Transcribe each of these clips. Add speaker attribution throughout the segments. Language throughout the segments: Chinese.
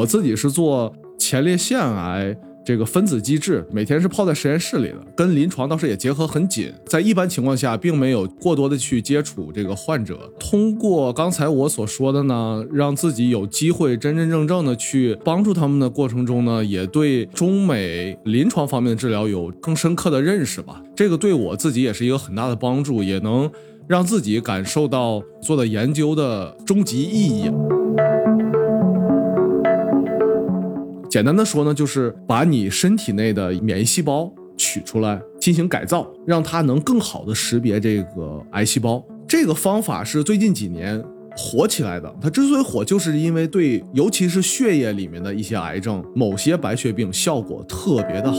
Speaker 1: 我自己是做前列腺癌。这个分子机制每天是泡在实验室里的，跟临床倒是也结合很紧。在一般情况下，并没有过多的去接触这个患者。通过刚才我所说的呢，让自己有机会真真正正的去帮助他们的过程中呢，也对中美临床方面的治疗有更深刻的认识吧。这个对我自己也是一个很大的帮助，也能让自己感受到做的研究的终极意义。简单的说呢，就是把你身体内的免疫细胞取出来进行改造，让它能更好的识别这个癌细胞。这个方法是最近几年火起来的。它之所以火，就是因为对尤其是血液里面的一些癌症，某些白血病效果特别的好。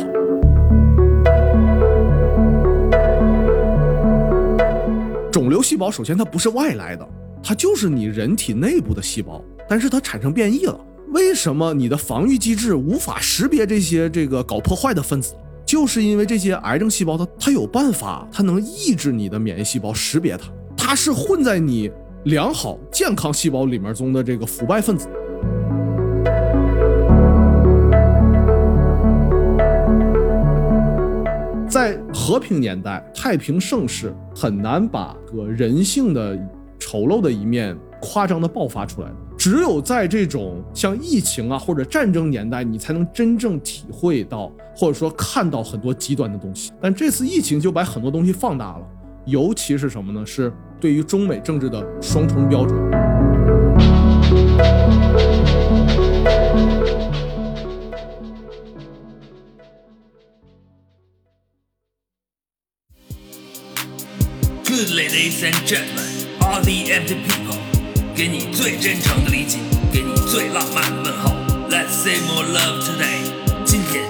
Speaker 1: 肿瘤细胞首先它不是外来的，它就是你人体内部的细胞，但是它产生变异了。为什么你的防御机制无法识别这些这个搞破坏的分子？就是因为这些癌症细胞，它它有办法，它能抑制你的免疫细胞识别它，它是混在你良好健康细胞里面中的这个腐败分子。在和平年代、太平盛世，很难把个人性的丑陋的一面夸张的爆发出来。只有在这种像疫情啊或者战争年代，你才能真正体会到，或者说看到很多极端的东西。但这次疫情就把很多东西放大了，尤其是什么呢？是对于中美政治的双重标准。
Speaker 2: Good ladies and gentlemen, all the empty people. 给你最真诚的理解，给你最浪漫的问候。Let's say more love today。今天，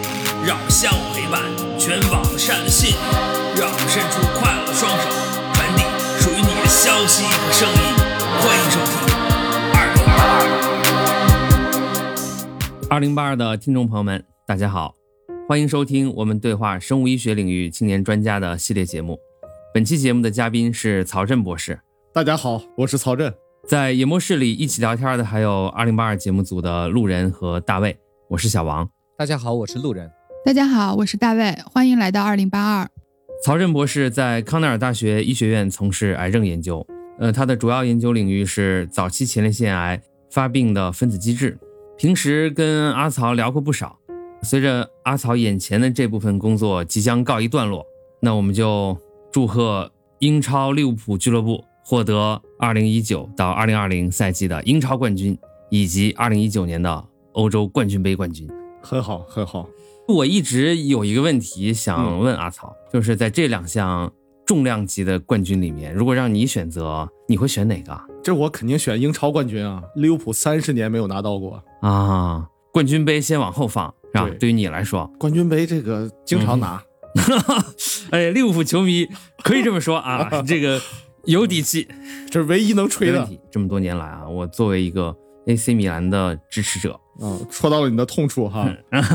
Speaker 2: 让我们相互陪伴，全网善信，让我们伸出快乐的双手，传递属于你的消息和声音。欢迎收听二零八二。
Speaker 3: 二零八二的听众朋友们，大家好，欢迎收听我们对话生物医学领域青年专家的系列节目。本期节目的嘉宾是曹振博士。
Speaker 1: 大家好，我是曹振。
Speaker 3: 在演播室里一起聊天的还有二零八二节目组的路人和大卫，我是小王。
Speaker 4: 大家好，我是路人。
Speaker 5: 大家好，我是大卫，欢迎来到二零八二。
Speaker 3: 曹振博士在康奈尔大学医学院从事癌症研究，呃，他的主要研究领域是早期前列腺癌发病的分子机制。平时跟阿曹聊过不少，随着阿曹眼前的这部分工作即将告一段落，那我们就祝贺英超利物浦俱乐部。获得二零一九到二零二零赛季的英超冠军，以及二零一九年的欧洲冠军杯冠军，
Speaker 1: 很好很好。
Speaker 3: 我一直有一个问题想问阿曹，就是在这两项重量级的冠军里面，如果让你选择，你会选哪个？
Speaker 1: 这我肯定选英超冠军啊！利物浦三十年没有拿到过
Speaker 3: 啊！冠军杯先往后放，是吧？对于你来说，
Speaker 1: 冠军杯这个经常拿。
Speaker 3: 哎，利物浦球迷可以这么说啊，这个。有底气，
Speaker 1: 这是唯一能吹的。
Speaker 3: 这么多年来啊，我作为一个 AC 米兰的支持者，
Speaker 1: 嗯，戳到了你的痛处哈。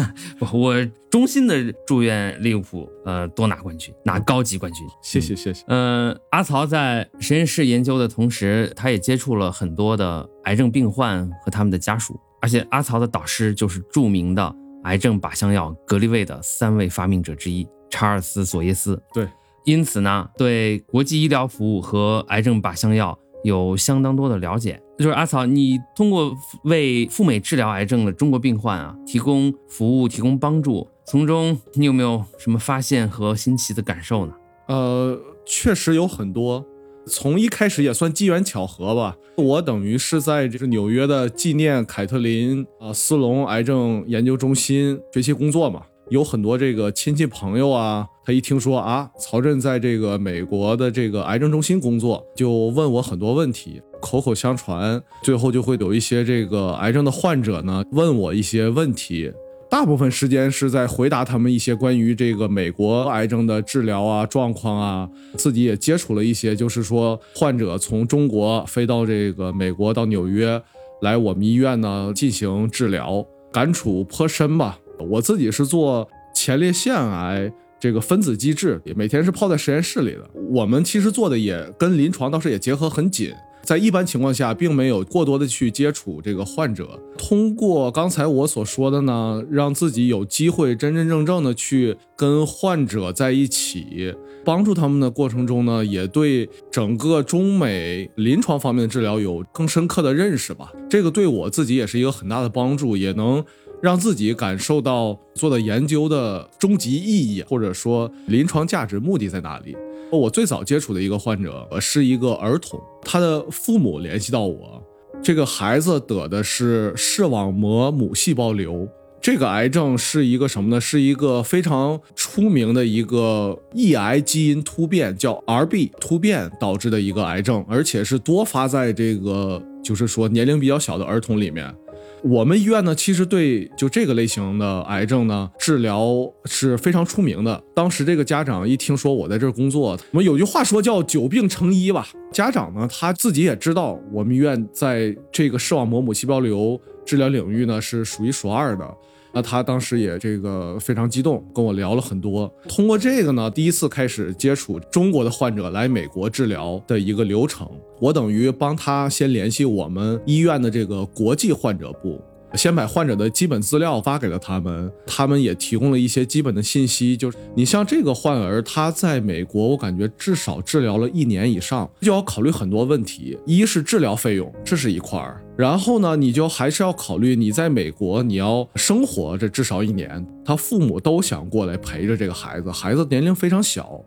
Speaker 3: 我衷心的祝愿利物浦呃多拿冠军，拿高级冠军。
Speaker 1: 谢谢谢谢。
Speaker 3: 呃，阿曹在实验室研究的同时，他也接触了很多的癌症病患和他们的家属，而且阿曹的导师就是著名的癌症靶向药格列卫的三位发明者之一查尔斯索耶斯。
Speaker 1: 对。
Speaker 3: 因此呢，对国际医疗服务和癌症靶向药有相当多的了解。就是阿草，你通过为赴美治疗癌症的中国病患啊提供服务、提供帮助，从中你有没有什么发现和新奇的感受呢？
Speaker 1: 呃，确实有很多。从一开始也算机缘巧合吧，我等于是在这个纽约的纪念凯特琳啊斯隆癌症研究中心学习工作嘛。有很多这个亲戚朋友啊，他一听说啊，曹振在这个美国的这个癌症中心工作，就问我很多问题，口口相传，最后就会有一些这个癌症的患者呢问我一些问题，大部分时间是在回答他们一些关于这个美国癌症的治疗啊状况啊，自己也接触了一些，就是说患者从中国飞到这个美国到纽约来我们医院呢进行治疗，感触颇深吧。我自己是做前列腺癌这个分子机制，每天是泡在实验室里的。我们其实做的也跟临床倒是也结合很紧。在一般情况下，并没有过多的去接触这个患者。通过刚才我所说的呢，让自己有机会真真正正的去跟患者在一起，帮助他们的过程中呢，也对整个中美临床方面的治疗有更深刻的认识吧。这个对我自己也是一个很大的帮助，也能让自己感受到做的研究的终极意义，或者说临床价值目的在哪里。我最早接触的一个患者是一个儿童，他的父母联系到我，这个孩子得的是视网膜母细胞瘤，这个癌症是一个什么呢？是一个非常出名的一个抑癌基因突变，叫 RB 突变导致的一个癌症，而且是多发在这个就是说年龄比较小的儿童里面。我们医院呢，其实对就这个类型的癌症呢，治疗是非常出名的。当时这个家长一听说我在这儿工作，我们有句话说叫“久病成医”吧。家长呢，他自己也知道我们医院在这个视网膜母细胞瘤治疗领域呢是数一数二的。那他当时也这个非常激动，跟我聊了很多。通过这个呢，第一次开始接触中国的患者来美国治疗的一个流程。我等于帮他先联系我们医院的这个国际患者部。先把患者的基本资料发给了他们，他们也提供了一些基本的信息。就是你像这个患儿，他在美国，我感觉至少治疗了一年以上，就要考虑很多问题。一是治疗费用，这是一块儿；然后呢，你就还是要考虑你在美国你要生活这至少一年。他父母都想过来陪着这个孩子，孩子年龄非常小，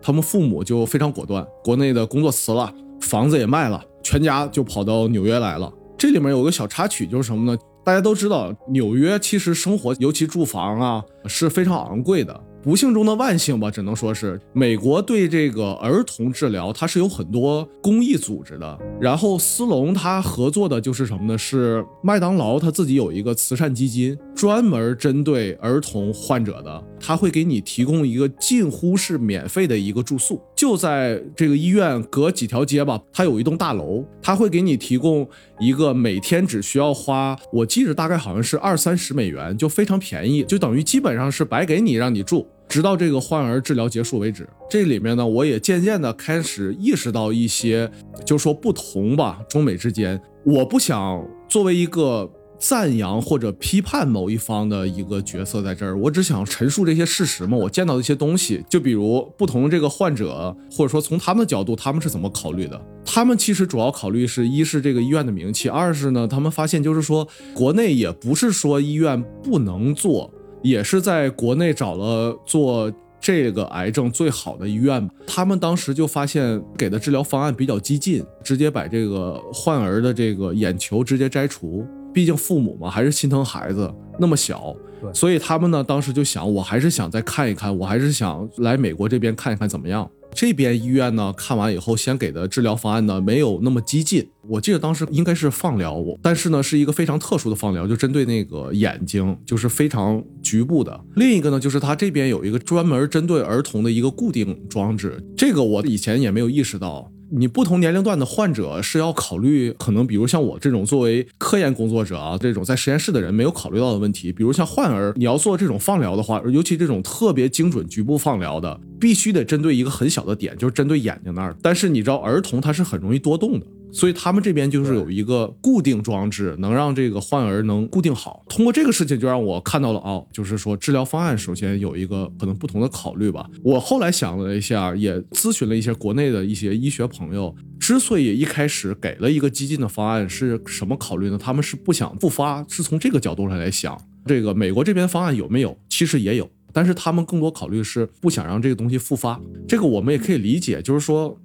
Speaker 1: 他们父母就非常果断，国内的工作辞了，房子也卖了，全家就跑到纽约来了。这里面有个小插曲，就是什么呢？大家都知道，纽约其实生活，尤其住房啊，是非常昂贵的。不幸中的万幸吧，只能说是美国对这个儿童治疗，它是有很多公益组织的。然后斯隆他合作的就是什么呢？是麦当劳他自己有一个慈善基金，专门针对儿童患者的，他会给你提供一个近乎是免费的一个住宿，就在这个医院隔几条街吧，他有一栋大楼，他会给你提供一个每天只需要花，我记着大概好像是二三十美元，就非常便宜，就等于基本上是白给你让你住。直到这个患儿治疗结束为止，这里面呢，我也渐渐的开始意识到一些，就说不同吧，中美之间，我不想作为一个赞扬或者批判某一方的一个角色在这儿，我只想陈述这些事实嘛，我见到的一些东西，就比如不同这个患者，或者说从他们的角度，他们是怎么考虑的？他们其实主要考虑是一是这个医院的名气，二是呢，他们发现就是说，国内也不是说医院不能做。也是在国内找了做这个癌症最好的医院，他们当时就发现给的治疗方案比较激进，直接把这个患儿的这个眼球直接摘除。毕竟父母嘛，还是心疼孩子那么小，所以他们呢当时就想，我还是想再看一看，我还是想来美国这边看一看怎么样。这边医院呢，看完以后先给的治疗方案呢没有那么激进，我记得当时应该是放疗，但是呢是一个非常特殊的放疗，就针对那个眼睛，就是非常局部的。另一个呢就是他这边有一个专门针对儿童的一个固定装置，这个我以前也没有意识到。你不同年龄段的患者是要考虑，可能比如像我这种作为科研工作者啊，这种在实验室的人没有考虑到的问题，比如像患儿，你要做这种放疗的话，尤其这种特别精准局部放疗的，必须得针对一个很小的点，就是针对眼睛那儿。但是你知道，儿童他是很容易多动的。所以他们这边就是有一个固定装置，能让这个患儿能固定好。通过这个事情，就让我看到了哦，就是说治疗方案首先有一个可能不同的考虑吧。我后来想了一下，也咨询了一些国内的一些医学朋友，之所以一开始给了一个激进的方案，是什么考虑呢？他们是不想复发，是从这个角度上来想。这个美国这边方案有没有？其实也有，但是他们更多考虑是不想让这个东西复发。这个我们也可以理解，就是说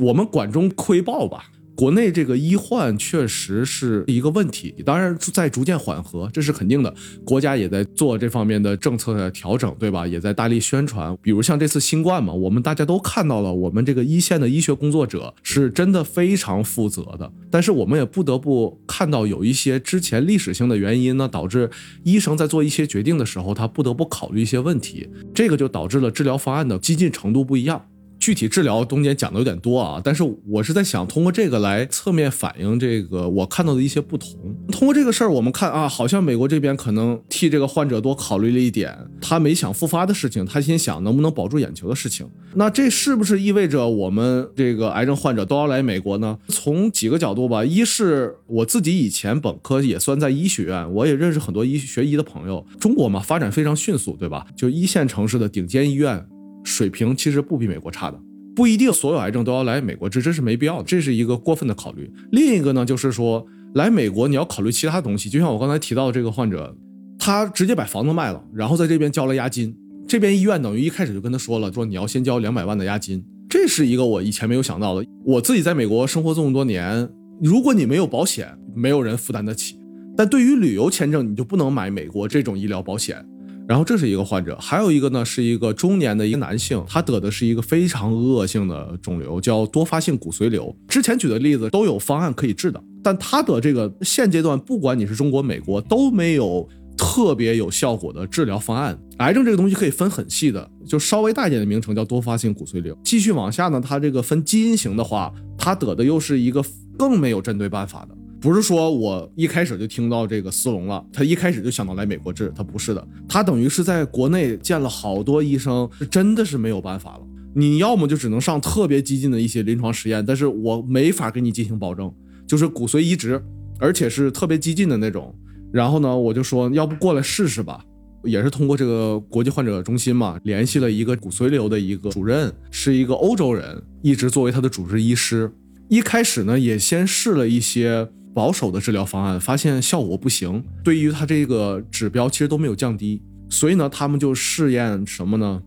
Speaker 1: 我们管中窥豹吧。国内这个医患确实是一个问题，当然在逐渐缓和，这是肯定的。国家也在做这方面的政策的调整，对吧？也在大力宣传。比如像这次新冠嘛，我们大家都看到了，我们这个一线的医学工作者是真的非常负责的。但是我们也不得不看到，有一些之前历史性的原因呢，导致医生在做一些决定的时候，他不得不考虑一些问题。这个就导致了治疗方案的激进程度不一样。具体治疗中间讲的有点多啊，但是我是在想通过这个来侧面反映这个我看到的一些不同。通过这个事儿，我们看啊，好像美国这边可能替这个患者多考虑了一点，他没想复发的事情，他先想能不能保住眼球的事情。那这是不是意味着我们这个癌症患者都要来美国呢？从几个角度吧，一是我自己以前本科也算在医学院，我也认识很多医学医的朋友。中国嘛，发展非常迅速，对吧？就一线城市的顶尖医院。水平其实不比美国差的，不一定所有癌症都要来美国治，这是没必要的，这是一个过分的考虑。另一个呢，就是说来美国你要考虑其他东西，就像我刚才提到的这个患者，他直接把房子卖了，然后在这边交了押金，这边医院等于一开始就跟他说了，说你要先交两百万的押金，这是一个我以前没有想到的。我自己在美国生活这么多年，如果你没有保险，没有人负担得起，但对于旅游签证，你就不能买美国这种医疗保险。然后这是一个患者，还有一个呢是一个中年的一个男性，他得的是一个非常恶性的肿瘤，叫多发性骨髓瘤。之前举的例子都有方案可以治的，但他得这个现阶段，不管你是中国、美国，都没有特别有效果的治疗方案。癌症这个东西可以分很细的，就稍微大一点的名称叫多发性骨髓瘤。继续往下呢，它这个分基因型的话，他得的又是一个更没有针对办法的。不是说我一开始就听到这个斯隆了，他一开始就想到来美国治，他不是的，他等于是在国内见了好多医生，真的是没有办法了。你要么就只能上特别激进的一些临床实验，但是我没法给你进行保证，就是骨髓移植，而且是特别激进的那种。然后呢，我就说要不过来试试吧，也是通过这个国际患者中心嘛，联系了一个骨髓瘤的一个主任，是一个欧洲人，一直作为他的主治医师。一开始呢，也先试了一些。保守的治疗方案发现效果不行，对于他这个指标其实都没有降低，所以呢，他们就试验什么呢？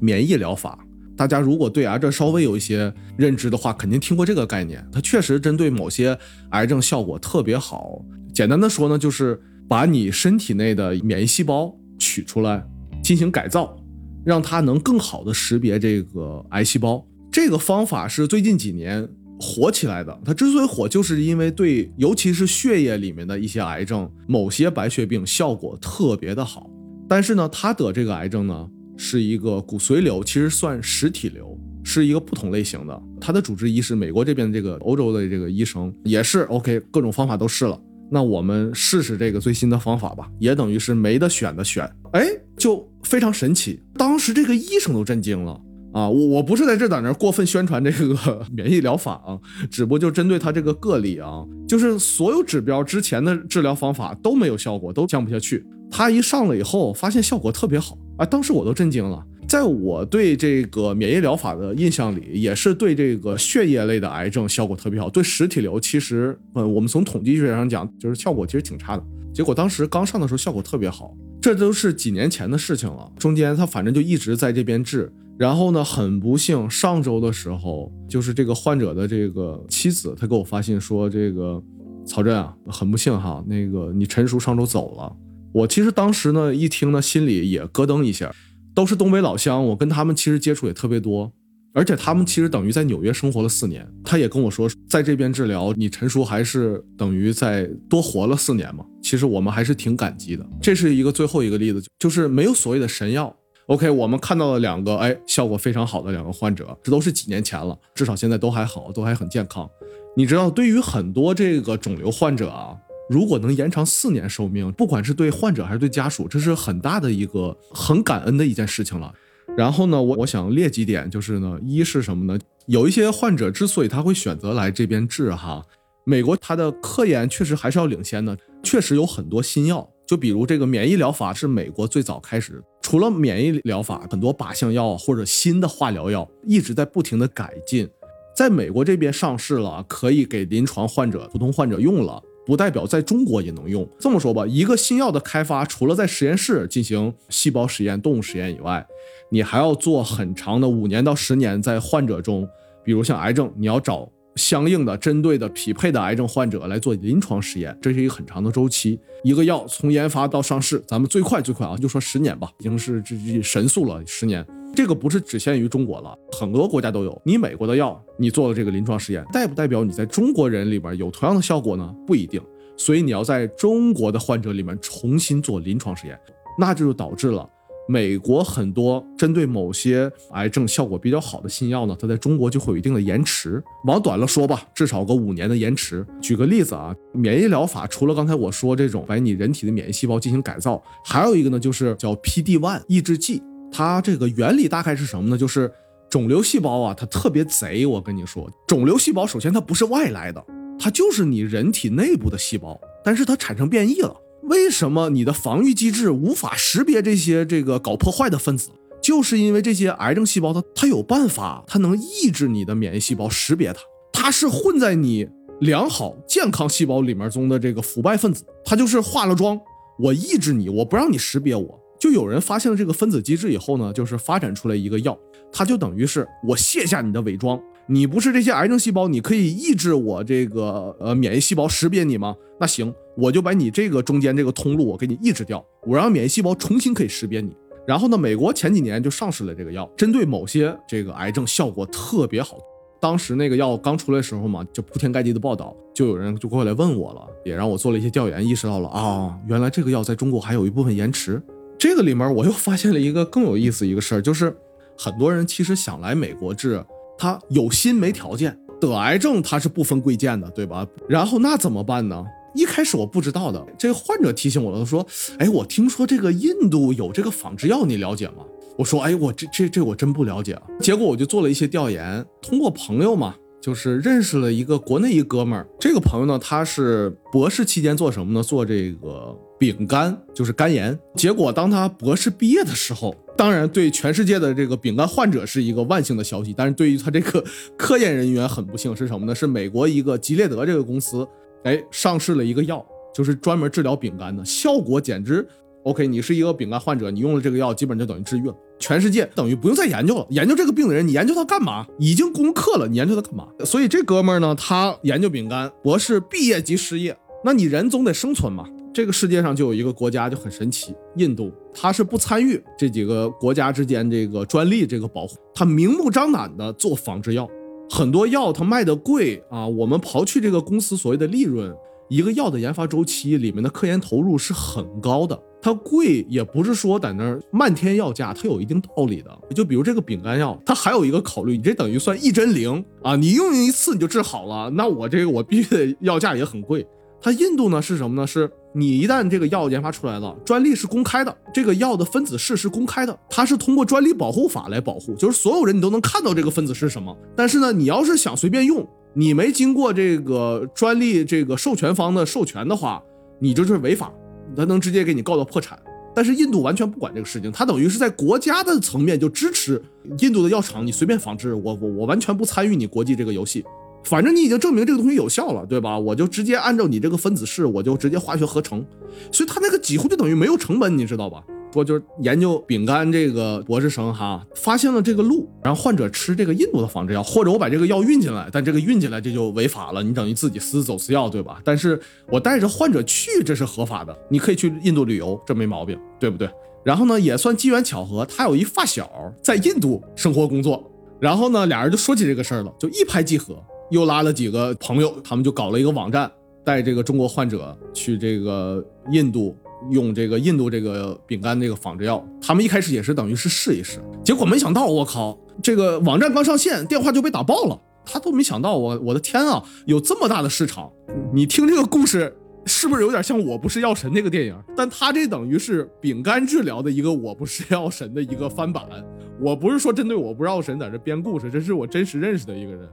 Speaker 1: 免疫疗法。大家如果对癌症稍微有一些认知的话，肯定听过这个概念。它确实针对某些癌症效果特别好。简单的说呢，就是把你身体内的免疫细胞取出来进行改造，让它能更好的识别这个癌细胞。这个方法是最近几年。火起来的，它之所以火，就是因为对，尤其是血液里面的一些癌症，某些白血病效果特别的好。但是呢，他得这个癌症呢，是一个骨髓瘤，其实算实体瘤，是一个不同类型的。他的主治医师，美国这边的这个欧洲的这个医生也是 OK，各种方法都试了。那我们试试这个最新的方法吧，也等于是没得选的选。哎，就非常神奇，当时这个医生都震惊了。啊，我我不是在这在那过分宣传这个 免疫疗法啊，只不过就针对他这个个例啊，就是所有指标之前的治疗方法都没有效果，都降不下去。他一上了以后，发现效果特别好啊，当时我都震惊了。在我对这个免疫疗法的印象里，也是对这个血液类的癌症效果特别好，对实体瘤其实，呃，我们从统计学上讲，就是效果其实挺差的。结果当时刚上的时候效果特别好，这都是几年前的事情了。中间他反正就一直在这边治。然后呢，很不幸，上周的时候，就是这个患者的这个妻子，她给我发信说，这个曹震啊，很不幸哈，那个你陈叔上周走了。我其实当时呢，一听呢，心里也咯噔一下，都是东北老乡，我跟他们其实接触也特别多，而且他们其实等于在纽约生活了四年。他也跟我说，在这边治疗，你陈叔还是等于在多活了四年嘛。其实我们还是挺感激的。这是一个最后一个例子，就是没有所谓的神药。OK，我们看到了两个，哎，效果非常好的两个患者，这都是几年前了，至少现在都还好，都还很健康。你知道，对于很多这个肿瘤患者啊，如果能延长四年寿命，不管是对患者还是对家属，这是很大的一个很感恩的一件事情了。然后呢，我我想列几点，就是呢，一是什么呢？有一些患者之所以他会选择来这边治哈，美国它的科研确实还是要领先的，确实有很多新药。就比如这个免疫疗法是美国最早开始，除了免疫疗法，很多靶向药或者新的化疗药一直在不停的改进，在美国这边上市了，可以给临床患者、普通患者用了，不代表在中国也能用。这么说吧，一个新药的开发，除了在实验室进行细胞实验、动物实验以外，你还要做很长的五年到十年，在患者中，比如像癌症，你要找。相应的、针对的、匹配的癌症患者来做临床实验，这是一个很长的周期。一个药从研发到上市，咱们最快最快啊，就说十年吧，已经是这这神速了。十年，这个不是只限于中国了，很多国家都有。你美国的药，你做了这个临床实验，代不代表你在中国人里边有同样的效果呢？不一定。所以你要在中国的患者里面重新做临床实验，那就导致了美国很多针对某些癌症效果比较好的新药呢，它在中国就会有一定的延迟。往短了说吧，至少个五年的延迟。举个例子啊，免疫疗法除了刚才我说这种把你人体的免疫细胞进行改造，还有一个呢，就是叫 PD-1 抑制剂。它这个原理大概是什么呢？就是肿瘤细胞啊，它特别贼。我跟你说，肿瘤细胞首先它不是外来的，它就是你人体内部的细胞，但是它产生变异了。为什么你的防御机制无法识别这些这个搞破坏的分子？就是因为这些癌症细胞它它有办法，它能抑制你的免疫细胞识别它，它是混在你良好健康细胞里面中的这个腐败分子，它就是化了妆，我抑制你，我不让你识别我。就有人发现了这个分子机制以后呢，就是发展出来一个药，它就等于是我卸下你的伪装。你不是这些癌症细胞，你可以抑制我这个呃免疫细胞识别你吗？那行，我就把你这个中间这个通路我给你抑制掉，我让免疫细胞重新可以识别你。然后呢，美国前几年就上市了这个药，针对某些这个癌症效果特别好。当时那个药刚出来的时候嘛，就铺天盖地的报道，就有人就过来问我了，也让我做了一些调研，意识到了啊，原来这个药在中国还有一部分延迟。这个里面我又发现了一个更有意思一个事儿，就是很多人其实想来美国治。他有心没条件，得癌症他是不分贵贱的，对吧？然后那怎么办呢？一开始我不知道的，这个患者提醒我了，他说：“哎，我听说这个印度有这个仿制药，你了解吗？”我说：“哎，我这这这我真不了解。”结果我就做了一些调研，通过朋友嘛。就是认识了一个国内一哥们儿，这个朋友呢，他是博士期间做什么呢？做这个丙肝，就是肝炎。结果当他博士毕业的时候，当然对全世界的这个丙肝患者是一个万幸的消息，但是对于他这个科研人员很不幸，是什么呢？是美国一个吉列德这个公司，哎，上市了一个药，就是专门治疗丙肝的，效果简直。OK，你是一个丙肝患者，你用了这个药，基本就等于治愈了。全世界等于不用再研究了，研究这个病的人，你研究它干嘛？已经攻克了，你研究它干嘛？所以这哥们儿呢，他研究丙肝，博士毕业即失业。那你人总得生存嘛？这个世界上就有一个国家就很神奇，印度，他是不参与这几个国家之间这个专利这个保护，他明目张胆的做仿制药，很多药它卖的贵啊。我们刨去这个公司所谓的利润。一个药的研发周期里面的科研投入是很高的，它贵也不是说在那儿漫天要价，它有一定道理的。就比如这个丙肝药，它还有一个考虑，你这等于算一针灵啊，你用一次你就治好了，那我这个我必须得要价也很贵。它印度呢是什么呢？是你一旦这个药研发出来了，专利是公开的，这个药的分子式是公开的，它是通过专利保护法来保护，就是所有人你都能看到这个分子是什么。但是呢，你要是想随便用。你没经过这个专利这个授权方的授权的话，你就是违法，他能直接给你告到破产。但是印度完全不管这个事情，他等于是在国家的层面就支持印度的药厂，你随便仿制，我我我完全不参与你国际这个游戏，反正你已经证明这个东西有效了，对吧？我就直接按照你这个分子式，我就直接化学合成，所以他那个几乎就等于没有成本，你知道吧？我就是研究丙肝这个博士生哈，发现了这个路，然后患者吃这个印度的仿制药，或者我把这个药运进来，但这个运进来这就违法了，你等于自己私走私药，对吧？但是我带着患者去，这是合法的，你可以去印度旅游，这没毛病，对不对？然后呢，也算机缘巧合，他有一发小在印度生活工作，然后呢，俩人就说起这个事儿了，就一拍即合，又拉了几个朋友，他们就搞了一个网站，带这个中国患者去这个印度。用这个印度这个饼干这个仿制药，他们一开始也是等于是试一试，结果没想到，我靠，这个网站刚上线，电话就被打爆了。他都没想到，我我的天啊，有这么大的市场！你听这个故事，是不是有点像《我不是药神》那个电影？但他这等于是饼干治疗的一个《我不是药神》的一个翻版。我不是说针对《我不是药神》在这编故事，这是我真实认识的一个人。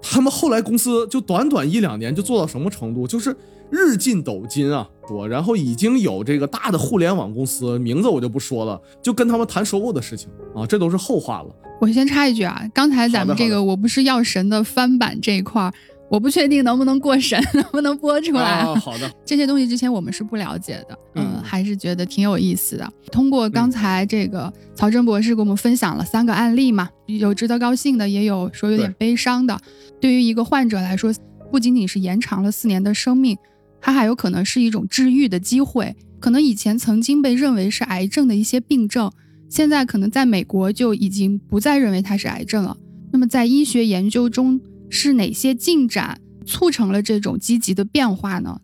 Speaker 1: 他们后来公司就短短一两年就做到什么程度？就是日进斗金啊！我，然后已经有这个大的互联网公司名字我就不说了，就跟他们谈收购的事情啊，这都是后话了。
Speaker 5: 我先插一句啊，刚才咱们这个我不是药神的翻版这一块。我不确定能不能过审，能不能播出来。
Speaker 1: 好的，
Speaker 5: 这些东西之前我们是不了解的，嗯，还是觉得挺有意思的。通过刚才这个曹真博士给我们分享了三个案例嘛，有值得高兴的，也有说有点悲伤的。对于一个患者来说，不仅仅是延长了四年的生命，它还有可能是一种治愈的机会。可能以前曾经被认为是癌症的一些病症，现在可能在美国就已经不再认为它是癌症了。那么在医学研究中。是哪些进展促成了这种积极的变化呢？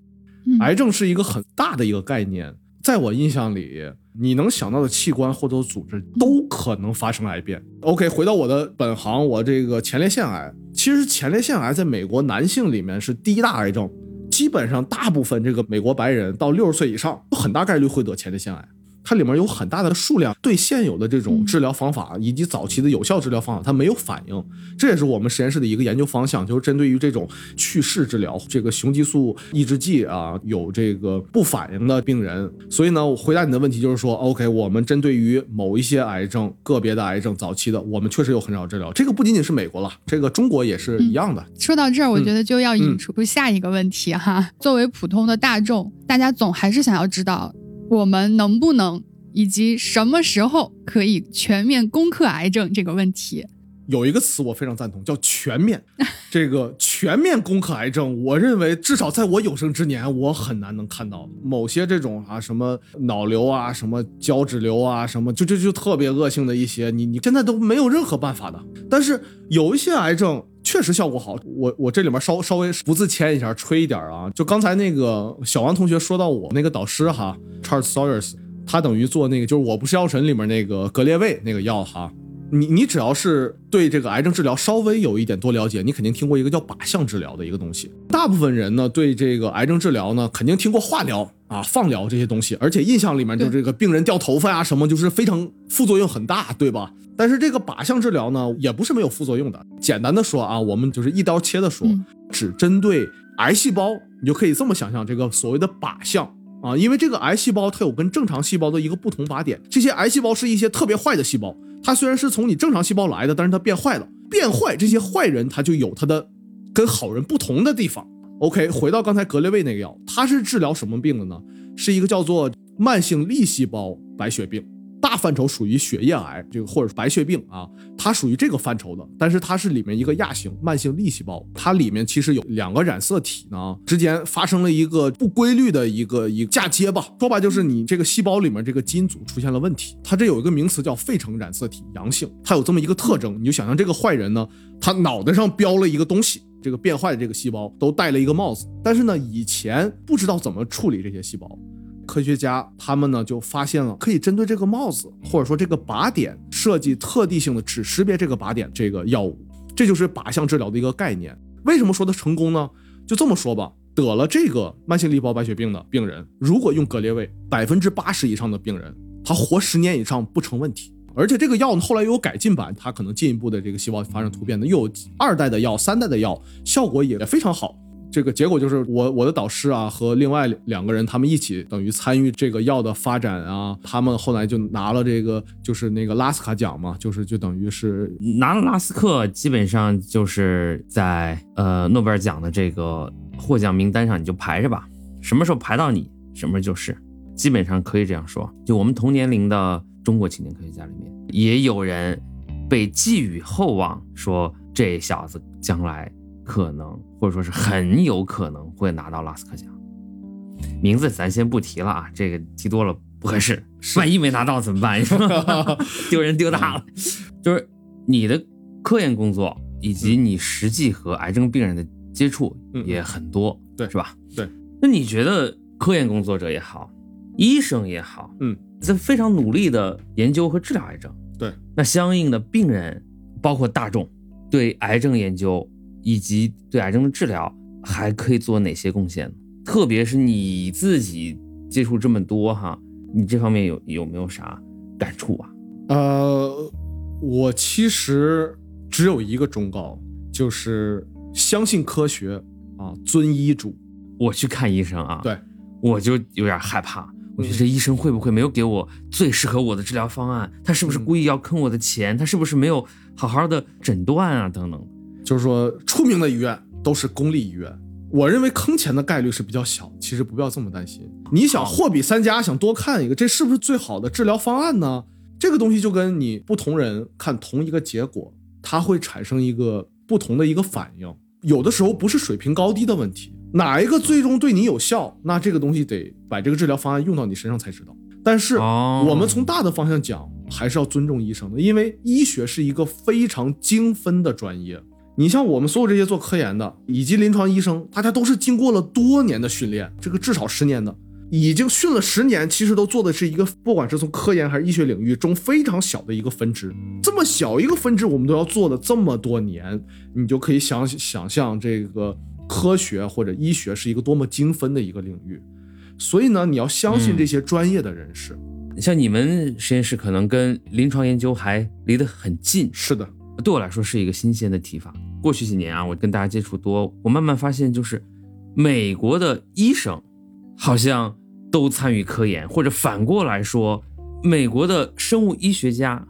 Speaker 1: 癌症是一个很大的一个概念，在我印象里，你能想到的器官或者组织都可能发生癌变。OK，回到我的本行，我这个前列腺癌，其实前列腺癌在美国男性里面是第一大癌症，基本上大部分这个美国白人到六十岁以上，有很大概率会得前列腺癌。它里面有很大的数量对现有的这种治疗方法以及早期的有效治疗方法，它没有反应。这也是我们实验室的一个研究方向，就是针对于这种去世治疗、这个雄激素抑制剂啊有这个不反应的病人。所以呢，我回答你的问题就是说，OK，我们针对于某一些癌症、个别的癌症早期的，我们确实有很少治疗。这个不仅仅是美国了，这个中国也是一样的。
Speaker 5: 说到这儿，我觉得就要引出下一个问题哈。作为普通的大众，大家总还是想要知道，我们能不能。以及什么时候可以全面攻克癌症这个问题，
Speaker 1: 有一个词我非常赞同，叫全面。这个全面攻克癌症，我认为至少在我有生之年，我很难能看到某些这种啊什么脑瘤啊、什么胶质瘤啊、什么就就就特别恶性的一些，你你现在都没有任何办法的。但是有一些癌症确实效果好，我我这里面稍稍微不自谦一下，吹一点啊。就刚才那个小王同学说到我那个导师哈，Charles Sawyers。他等于做那个，就是《我不是药神》里面那个格列卫那个药哈，你你只要是对这个癌症治疗稍微有一点多了解，你肯定听过一个叫靶向治疗的一个东西。大部分人呢对这个癌症治疗呢，肯定听过化疗啊、放疗这些东西，而且印象里面就这个病人掉头发呀什么，就是非常副作用很大，对吧？但是这个靶向治疗呢，也不是没有副作用的。简单的说啊，我们就是一刀切的说，只针对癌细胞，你就可以这么想象，这个所谓的靶向。啊，因为这个癌细胞它有跟正常细胞的一个不同靶点，这些癌细胞是一些特别坏的细胞，它虽然是从你正常细胞来的，但是它变坏了，变坏这些坏人他就有他的跟好人不同的地方。OK，回到刚才格列卫那个药，它是治疗什么病的呢？是一个叫做慢性粒细胞白血病。大范畴属于血液癌，这个或者是白血病啊，它属于这个范畴的。但是它是里面一个亚型慢性粒细胞，它里面其实有两个染色体呢，之间发生了一个不规律的一个一嫁接吧。说白就是你这个细胞里面这个基因组出现了问题。它这有一个名词叫费城染色体阳性，它有这么一个特征。你就想象这个坏人呢，他脑袋上标了一个东西，这个变坏的这个细胞都戴了一个帽子，但是呢，以前不知道怎么处理这些细胞。科学家他们呢就发现了可以针对这个帽子或者说这个靶点设计特地性的只识别这个靶点这个药物，这就是靶向治疗的一个概念。为什么说它成功呢？就这么说吧，得了这个慢性粒胞白血病的病人，如果用格列卫，百分之八十以上的病人他活十年以上不成问题。而且这个药呢后来又有改进版，它可能进一步的这个细胞发生突变的，又有二代的药、三代的药，效果也非常好。这个结果就是我我的导师啊和另外两个人他们一起等于参与这个药的发展啊，他们后来就拿了这个就是那个拉斯卡奖嘛，就是就等于是
Speaker 3: 拿了拉斯克，基本上就是在呃诺贝尔奖的这个获奖名单上你就排着吧，什么时候排到你什么时候就是，基本上可以这样说。就我们同年龄的中国青年科学家里面，也有人被寄予厚望，说这小子将来。可能或者说是很有可能会拿到拉斯克奖，名字咱先不提了啊，这个提多了不合适，万一没拿到怎么办？丢人丢大了。就是你的科研工作以及你实际和癌症病人的接触也很多，
Speaker 1: 对，
Speaker 3: 是吧？
Speaker 1: 对。
Speaker 3: 那你觉得科研工作者也好，医生也好，
Speaker 1: 嗯，
Speaker 3: 在非常努力的研究和治疗癌症，
Speaker 1: 对，
Speaker 3: 那相应的病人包括大众对癌症研究。以及对癌症的治疗还可以做哪些贡献呢？特别是你自己接触这么多哈，你这方面有有没有啥感触啊？
Speaker 1: 呃，我其实只有一个忠告，就是相信科学啊，遵医嘱。
Speaker 3: 我去看医生啊，
Speaker 1: 对，
Speaker 3: 我就有点害怕，我觉得这医生会不会没有给我最适合我的治疗方案？他是不是故意要坑我的钱？他是不是没有好好的诊断啊？等等。
Speaker 1: 就是说，出名的医院都是公立医院。我认为坑钱的概率是比较小，其实不要这么担心。你想货比三家，想多看一个，这是不是最好的治疗方案呢？这个东西就跟你不同人看同一个结果，它会产生一个不同的一个反应。有的时候不是水平高低的问题，哪一个最终对你有效，那这个东西得把这个治疗方案用到你身上才知道。但是我们从大的方向讲，还是要尊重医生的，因为医学是一个非常精分的专业。你像我们所有这些做科研的，以及临床医生，大家都是经过了多年的训练，这个至少十年的。已经训了十年，其实都做的是一个，不管是从科研还是医学领域中非常小的一个分支。这么小一个分支，我们都要做了这么多年，你就可以想想象这个科学或者医学是一个多么精分的一个领域。所以呢，你要相信这些专业的人士。
Speaker 3: 像你们实验室可能跟临床研究还离得很近，
Speaker 1: 是的，
Speaker 3: 对我来说是一个新鲜的提法。过去几年啊，我跟大家接触多，我慢慢发现，就是美国的医生好像都参与科研，或者反过来说，美国的生物医学家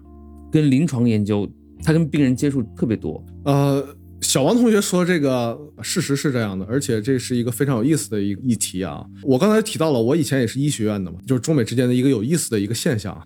Speaker 3: 跟临床研究，他跟病人接触特别多。
Speaker 1: 呃，小王同学说这个事实是这样的，而且这是一个非常有意思的一个议题啊。我刚才提到了，我以前也是医学院的嘛，就是中美之间的一个有意思的一个现象，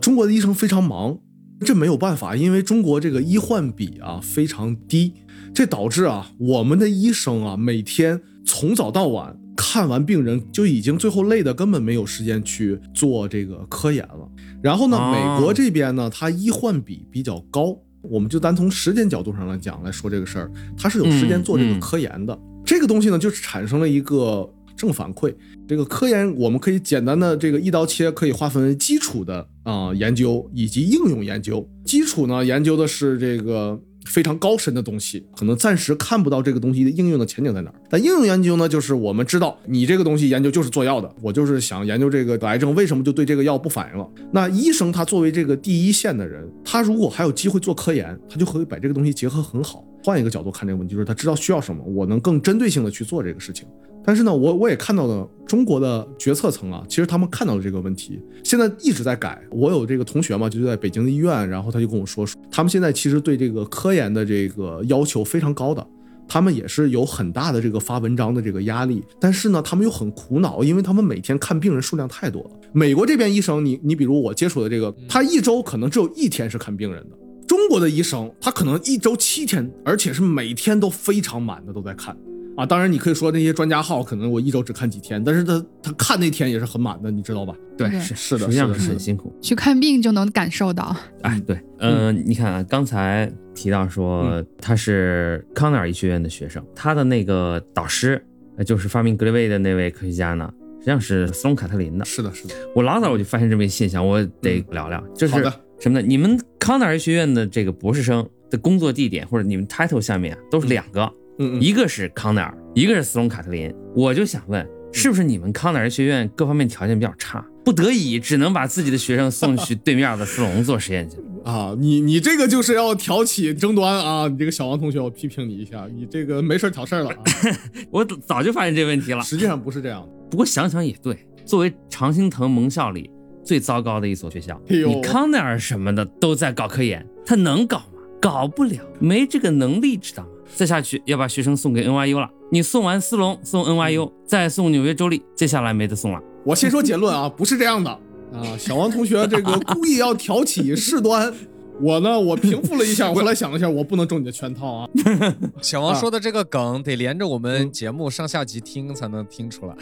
Speaker 1: 中国的医生非常忙，这没有办法，因为中国这个医患比啊非常低。这导致啊，我们的医生啊，每天从早到晚看完病人，就已经最后累的根本没有时间去做这个科研了。然后呢，美国这边呢，它医患比比较高，我们就单从时间角度上来讲来说这个事儿，他是有时间做这个科研的。这个东西呢，就是产生了一个正反馈。这个科研我们可以简单的这个一刀切，可以划分为基础的啊研究以及应用研究。基础呢，研究的是这个。非常高深的东西，可能暂时看不到这个东西的应用的前景在哪儿。但应用研究呢，就是我们知道你这个东西研究就是做药的，我就是想研究这个癌症为什么就对这个药不反应了。那医生他作为这个第一线的人，他如果还有机会做科研，他就可以把这个东西结合很好。换一个角度看这个问题，就是他知道需要什么，我能更针对性的去做这个事情。但是呢，我我也看到了中国的决策层啊，其实他们看到了这个问题，现在一直在改。我有这个同学嘛，就在北京的医院，然后他就跟我说，他们现在其实对这个科研的这个要求非常高的，他们也是有很大的这个发文章的这个压力。但是呢，他们又很苦恼，因为他们每天看病人数量太多了。美国这边医生，你你比如我接触的这个，他一周可能只有一天是看病人的。中国的医生，他可能一周七天，而且是每天都非常满的都在看。啊，当然你可以说那些专家号可能我一周只看几天，但是他他看那天也是很满的，你知道吧？
Speaker 3: 对，
Speaker 5: 是
Speaker 1: 是的，
Speaker 3: 实际上是很辛苦。
Speaker 5: 去看病就能感受到。
Speaker 3: 哎，对，嗯，你看啊，刚才提到说他是康奈尔医学院的学生，他的那个导师，就是发明格列卫的那位科学家呢，实际上是斯隆卡特林的。
Speaker 1: 是的，是的。
Speaker 3: 我老早我就发现这么一现象，我得聊聊，就是什么呢？你们康奈尔医学院的这个博士生的工作地点或者你们 title 下面啊，都是两个。
Speaker 1: 嗯，
Speaker 3: 一个是康奈尔，一个是斯隆卡特林。我就想问，是不是你们康奈尔学院各方面条件比较差，不得已只能把自己的学生送去对面的斯隆做实验去
Speaker 1: 啊？你你这个就是要挑起争端啊！你这个小王同学，我批评你一下，你这个没事挑事儿了。
Speaker 3: 我早就发现这问题了。
Speaker 1: 实际上不是这样的，
Speaker 3: 不过想想也对。作为常青藤盟校里最糟糕的一所学校，你康奈尔什么的都在搞科研，他能搞吗？搞不了，没这个能力，知道吗？再下去要把学生送给 NYU 了。你送完斯隆，送 NYU，再送纽约州立，接下来没得送了。
Speaker 1: 我先说结论啊，不是这样的啊。小王同学这个故意要挑起事端，我呢，我平复了一下，我后来想了一下，我不能中你的圈套啊。
Speaker 4: 小王说的这个梗得连着我们节目上下集听才能听出来。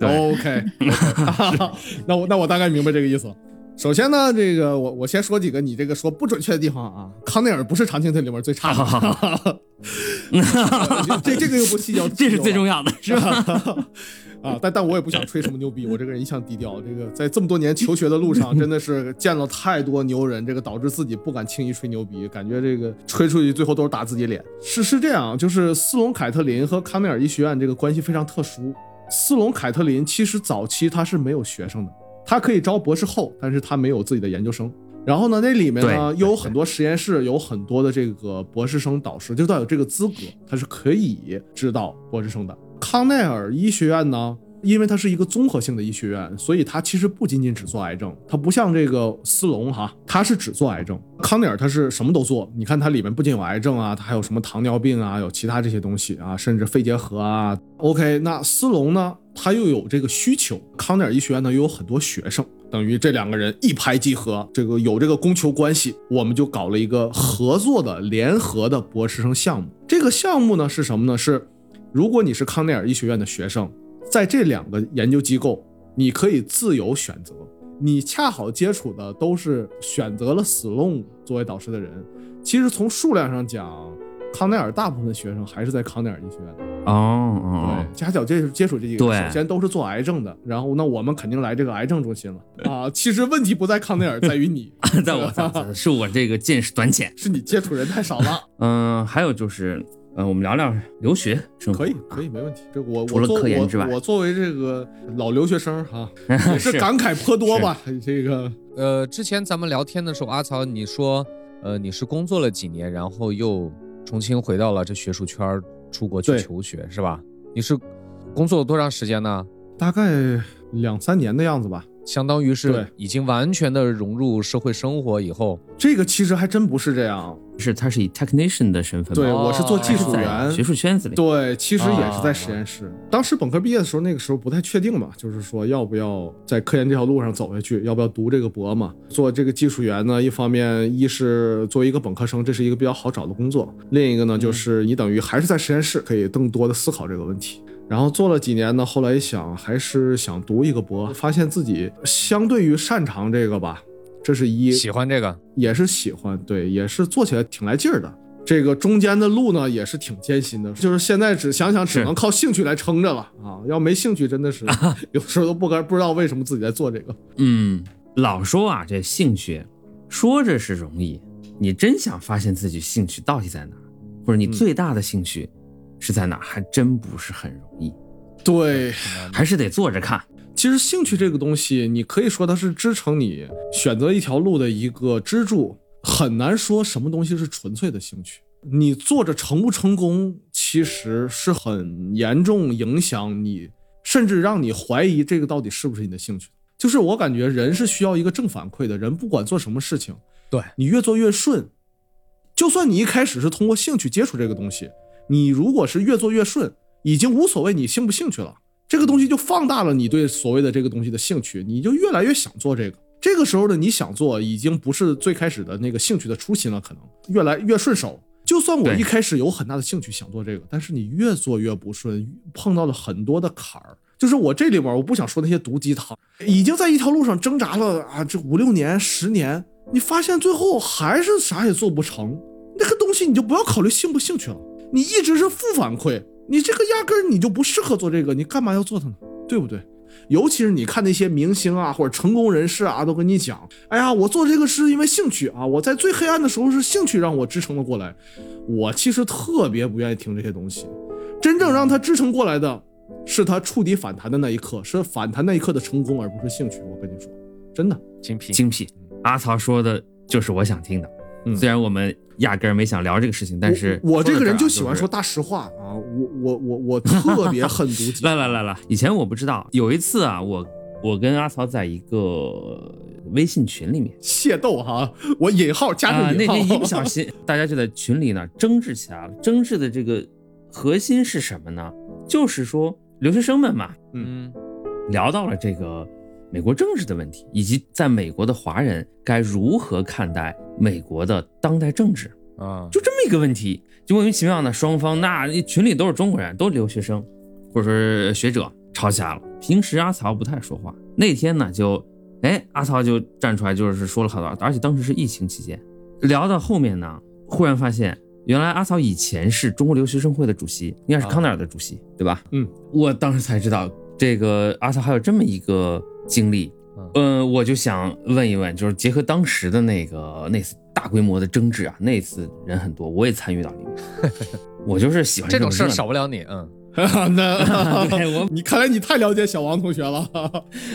Speaker 1: OK，那我那我大概明白这个意思。首先呢，这个我我先说几个你这个说不准确的地方啊。康奈尔不是常青藤里面最差的，这这个又不细究，
Speaker 3: 这是最重要的，是吧？
Speaker 1: 啊，但但我也不想吹什么牛逼，我这个人一向低调。这个在这么多年求学的路上，真的是见了太多牛人，这个导致自己不敢轻易吹牛逼，感觉这个吹出去最后都是打自己脸。是是这样，就是斯隆凯特林和康奈尔医学院这个关系非常特殊。斯隆凯特林其实早期他是没有学生的。他可以招博士后，但是他没有自己的研究生。然后呢，那里面呢又有很多实验室，有很多的这个博士生导师，就算有这个资格，他是可以指导博士生的。康奈尔医学院呢，因为它是一个综合性的医学院，所以它其实不仅仅只做癌症，它不像这个斯隆哈，它是只做癌症。康奈尔它是什么都做，你看它里面不仅有癌症啊，它还有什么糖尿病啊，有其他这些东西啊，甚至肺结核啊。OK，那斯隆呢？他又有这个需求，康奈尔医学院呢又有很多学生，等于这两个人一拍即合，这个有这个供求关系，我们就搞了一个合作的联合的博士生项目。这个项目呢是什么呢？是如果你是康奈尔医学院的学生，在这两个研究机构，你可以自由选择，你恰好接触的都是选择了 Sloan 作为导师的人。其实从数量上讲，康奈尔大部分的学生还是在康奈尔医学院的。
Speaker 3: 哦哦
Speaker 1: 夹角接触接触这几个，首先都是做癌症的，然后那我们肯定来这个癌症中心了 啊。其实问题不在康奈尔，在于你，
Speaker 3: 在我在是我这个见识短浅。
Speaker 1: 是你接触人太少了。
Speaker 3: 嗯，还有就是，嗯，我们聊聊留学生活。
Speaker 1: 可以，可以，没问题。这我
Speaker 3: 除了
Speaker 1: 我作
Speaker 3: 科研之外
Speaker 1: 我我作为这个老留学生哈，也是
Speaker 3: 是
Speaker 1: 感慨颇多吧。这个
Speaker 4: 呃，之前咱们聊天的时候，阿曹你说，呃，你是工作了几年，然后又重新回到了这学术圈儿，出国去求学，是吧？你是工作了多长时间呢？
Speaker 1: 大概两三年的样子吧。
Speaker 4: 相当于是已经完全的融入社会生活以后，
Speaker 1: 这个其实还真不是这样。
Speaker 3: 是他是以 technician 的身份，
Speaker 1: 对，
Speaker 4: 哦
Speaker 1: 我是做技术员，
Speaker 3: 学术圈子里。
Speaker 1: 对，其实也是在
Speaker 4: 啊
Speaker 1: 实验室。当时本科毕业的时候，那个时候不太确定嘛，就是说要不要在科研这条路上走下去，要不要读这个博嘛？做这个技术员呢，一方面一是作为一个本科生，这是一个比较好找的工作；另一个呢，就是你等于还是在实验室，可以更多的思考这个问题。然后做了几年呢，后来一想还是想读一个博，发现自己相对于擅长这个吧，这是一
Speaker 4: 喜欢这个，
Speaker 1: 也是喜欢，对，也是做起来挺来劲儿的。这个中间的路呢，也是挺艰辛的，就是现在只想想，只能靠兴趣来撑着了啊！要没兴趣，真的是 有时候都不该不知道为什么自己在做这个。
Speaker 3: 嗯，老说啊，这兴趣说着是容易，你真想发现自己兴趣到底在哪，或者你最大的兴趣是在哪儿，还真不是很容易，
Speaker 1: 对，
Speaker 3: 还是得坐着看。
Speaker 1: 其实兴趣这个东西，你可以说它是支撑你选择一条路的一个支柱，很难说什么东西是纯粹的兴趣。你做着成不成功，其实是很严重影响你，甚至让你怀疑这个到底是不是你的兴趣。就是我感觉人是需要一个正反馈的，人不管做什么事情，
Speaker 4: 对
Speaker 1: 你越做越顺，就算你一开始是通过兴趣接触这个东西，你如果是越做越顺，已经无所谓你兴不兴趣了。这个东西就放大了你对所谓的这个东西的兴趣，你就越来越想做这个。这个时候的你想做，已经不是最开始的那个兴趣的初心了，可能越来越顺手。就算我一开始有很大的兴趣想做这个，但是你越做越不顺，碰到了很多的坎儿。就是我这里面，我不想说那些毒鸡汤，已经在一条路上挣扎了啊，这五六年、十年，你发现最后还是啥也做不成，那个东西你就不要考虑兴不兴趣了，你一直是负反馈，你这个压根儿你就不适合做这个，你干嘛要做它呢？对不对？尤其是你看那些明星啊或者成功人士啊，都跟你讲，哎呀，我做这个是因为兴趣啊，我在最黑暗的时候是兴趣让我支撑了过来。我其实特别不愿意听这些东西，真正让他支撑过来的，是他触底反弹的那一刻，是反弹那一刻的成功，而不是兴趣。我跟你说，真的。
Speaker 4: 精辟。
Speaker 3: 精辟，阿曹说的就是我想听的。
Speaker 1: 嗯
Speaker 3: 虽然我们压根儿没想聊这个事情，但是
Speaker 1: 我我这个人就喜欢说大实话啊，我我我我 特别狠毒鸡。
Speaker 3: 来来来来，以前我不知道，有一次啊，我我跟阿曹在一个微信群里面
Speaker 1: 械斗哈，我引号加
Speaker 3: 啊，
Speaker 1: 上引号。
Speaker 3: 那天一不小心，大家就在群里呢争执起来了。争执的这个核心是什么呢？就是说留学生们嘛，
Speaker 4: 嗯，
Speaker 3: 聊到了这个美国政治的问题，以及在美国的华人该如何看待美国的当代政治，
Speaker 4: 啊，
Speaker 3: 就这么一个问题。就莫名其妙呢，双方那群里都是中国人，都是留学生或者说学者，吵起来了。平时阿曹不太说话，那天呢就，哎，阿曹就站出来，就是说了好多，而且当时是疫情期间，聊到后面呢，忽然发现原来阿曹以前是中国留学生会的主席，应该是康奈尔的主席，对吧？
Speaker 1: 嗯，
Speaker 3: 我当时才知道这个阿曹还有这么一个经历。嗯，我就想问一问，就是结合当时的那个那次大规模的争执啊，那次人很多，我也参与到里面。我就是喜欢
Speaker 4: 这种事儿少不了你，嗯，
Speaker 1: 那
Speaker 3: 对我
Speaker 1: 你看来你太了解小王同学了。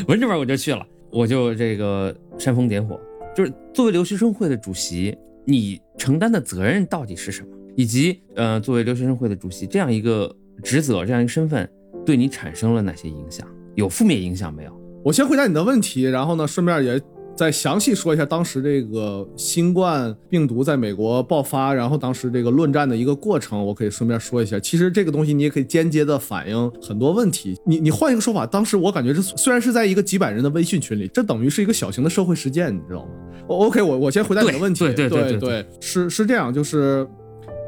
Speaker 3: 文这边我就去了，我就这个煽风点火，就是作为留学生会的主席，你承担的责任到底是什么？以及呃，作为留学生会的主席这样一个职责，这样一个身份，对你产生了哪些影响？有负面影响没有？
Speaker 1: 我先回答你的问题，然后呢，顺便也再详细说一下当时这个新冠病毒在美国爆发，然后当时这个论战的一个过程，我可以顺便说一下。其实这个东西你也可以间接的反映很多问题。你你换一个说法，当时我感觉是虽然是在一个几百人的微信群里，这等于是一个小型的社会实践，你知道吗？O OK，我我先回答你的问题。
Speaker 3: 对对对
Speaker 1: 对
Speaker 3: 对对
Speaker 1: 是是这样，就是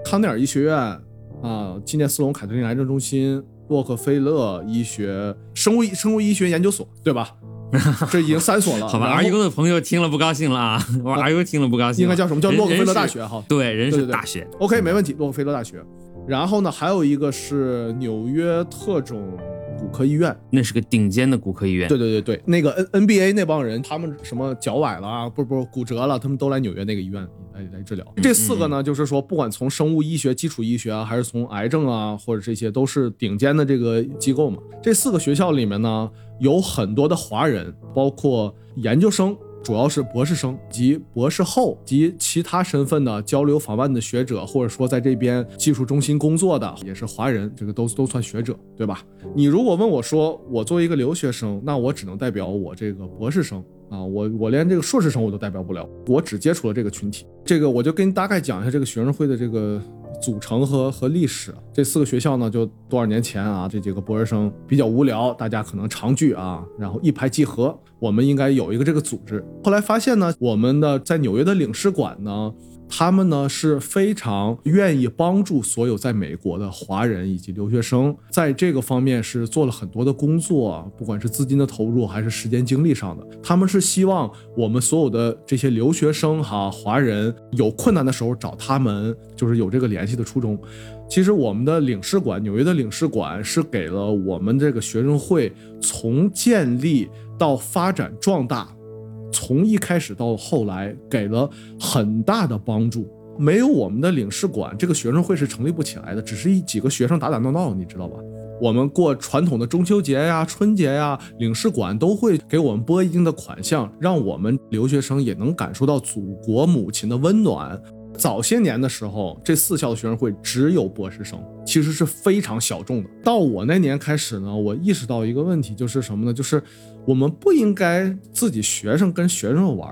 Speaker 1: 康奈尔医学院啊，纪念斯隆凯特琳癌症中心。洛克菲勒医学生物生物医学研究所，对吧？这已经三所了。
Speaker 3: 好吧，R U 的朋友听了不高兴了啊，我 R U 听了不高兴。
Speaker 1: 应该叫什么叫洛克菲勒大学哈
Speaker 3: 对，人是大学。
Speaker 1: OK，没问题，洛克菲勒大学。然后呢，还有一个是纽约特种骨科医院，
Speaker 3: 那是个顶尖的骨科医院。
Speaker 1: 对对对对，那个 N NBA 那帮人，他们什么脚崴了啊，不不骨折了，他们都来纽约那个医院来来治疗。这四个呢，就是说，不管从生物医学、基础医学啊，还是从癌症啊，或者这些，都是顶尖的这个机构嘛。这四个学校里面呢，有很多的华人，包括研究生。主要是博士生及博士后及其他身份的交流访问的学者，或者说在这边技术中心工作的也是华人，这个都都算学者，对吧？你如果问我说，我作为一个留学生，那我只能代表我这个博士生啊，我我连这个硕士生我都代表不了，我只接触了这个群体。这个我就跟你大概讲一下这个学生会的这个。组成和和历史，这四个学校呢，就多少年前啊，这几个博士生比较无聊，大家可能常聚啊，然后一拍即合，我们应该有一个这个组织。后来发现呢，我们的在纽约的领事馆呢。他们呢是非常愿意帮助所有在美国的华人以及留学生，在这个方面是做了很多的工作，不管是资金的投入还是时间精力上的。他们是希望我们所有的这些留学生哈华人有困难的时候找他们，就是有这个联系的初衷。其实我们的领事馆，纽约的领事馆是给了我们这个学生会从建立到发展壮大。从一开始到后来，给了很大的帮助。没有我们的领事馆，这个学生会是成立不起来的。只是一几个学生打打闹闹，你知道吧？我们过传统的中秋节呀、春节呀，领事馆都会给我们拨一定的款项，让我们留学生也能感受到祖国母亲的温暖。早些年的时候，这四校的学生会只有博士生，其实是非常小众的。到我那年开始呢，我意识到一个问题，就是什么呢？就是我们不应该自己学生跟学生玩。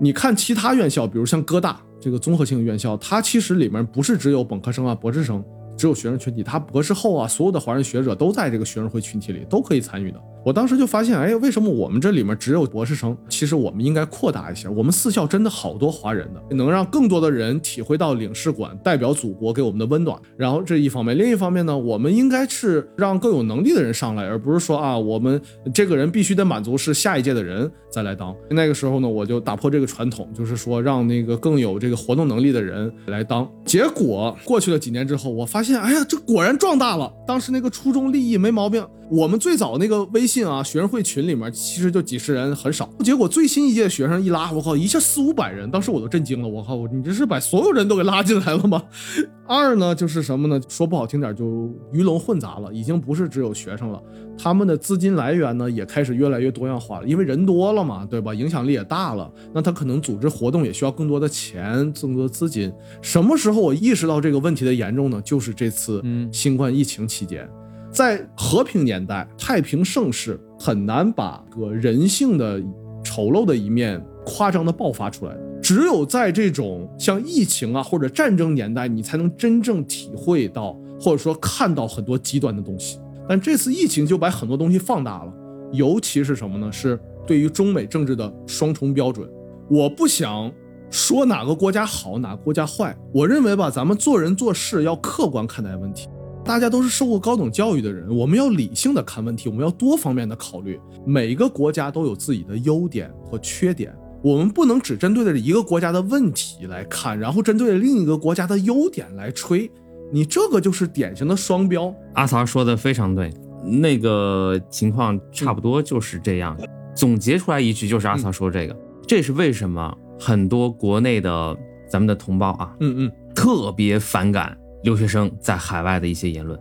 Speaker 1: 你看其他院校，比如像哥大这个综合性院校，它其实里面不是只有本科生啊、博士生。只有学生群体，它博士后啊，所有的华人学者都在这个学生会群体里，都可以参与的。我当时就发现，哎，为什么我们这里面只有博士生？其实我们应该扩大一下。我们四校真的好多华人的，能让更多的人体会到领事馆代表祖国给我们的温暖。然后这一方面，另一方面呢，我们应该是让更有能力的人上来，而不是说啊，我们这个人必须得满足是下一届的人再来当。那个时候呢，我就打破这个传统，就是说让那个更有这个活动能力的人来当。结果过去了几年之后，我发现，哎呀，这果然壮大了。当时那个初衷立意没毛病。我们最早那个微信啊，学生会群里面其实就几十人，很少。结果最新一届学生一拉，我靠，一下四五百人，当时我都震惊了。我靠，你这是把所有人都给拉进来了吗？二呢，就是什么呢？说不好听点，就鱼龙混杂了，已经不是只有学生了。他们的资金来源呢，也开始越来越多样化了，因为人多了嘛，对吧？影响力也大了，那他可能组织活动也需要更多的钱，更多的资金。什么时候我意识到这个问题的严重呢？就是这次新冠疫情期间。在和平年代、太平盛世，很难把个人性的丑陋的一面夸张的爆发出来。只有在这种像疫情啊或者战争年代，你才能真正体会到，或者说看到很多极端的东西。但这次疫情就把很多东西放大了，尤其是什么呢？是对于中美政治的双重标准。我不想说哪个国家好，哪个国家坏。我认为吧，咱们做人做事要客观看待问题。大家都是受过高等教育的人，我们要理性的看问题，我们要多方面的考虑。每个国家都有自己的优点和缺点，我们不能只针对着一个国家的问题来看，然后针对另一个国家的优点来吹。你这个就是典型的双标。
Speaker 3: 阿曹说的非常对，那个情况差不多就是这样。总结出来一句就是阿曹说这个，这是为什么很多国内的咱们的同胞啊，
Speaker 1: 嗯嗯，
Speaker 3: 特别反感。留学生在海外的一些言论，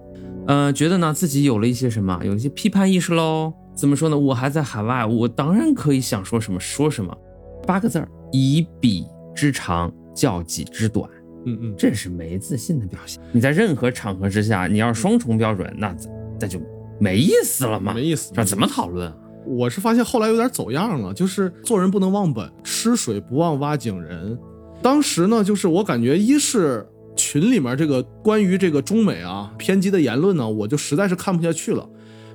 Speaker 3: 呃，觉得呢自己有了一些什么，有一些批判意识喽。怎么说呢？我还在海外，我当然可以想说什么说什么。八个字儿：以彼之长，教己之短。
Speaker 1: 嗯嗯，
Speaker 3: 这是没自信的表现。你在任何场合之下，你要是双重标准，那那就没意思了嘛，
Speaker 1: 没意思。
Speaker 3: 这怎么讨论？
Speaker 1: 我是发现后来有点走样了，就是做人不能忘本，吃水不忘挖井人。当时呢，就是我感觉一是。群里面这个关于这个中美啊偏激的言论呢，我就实在是看不下去了。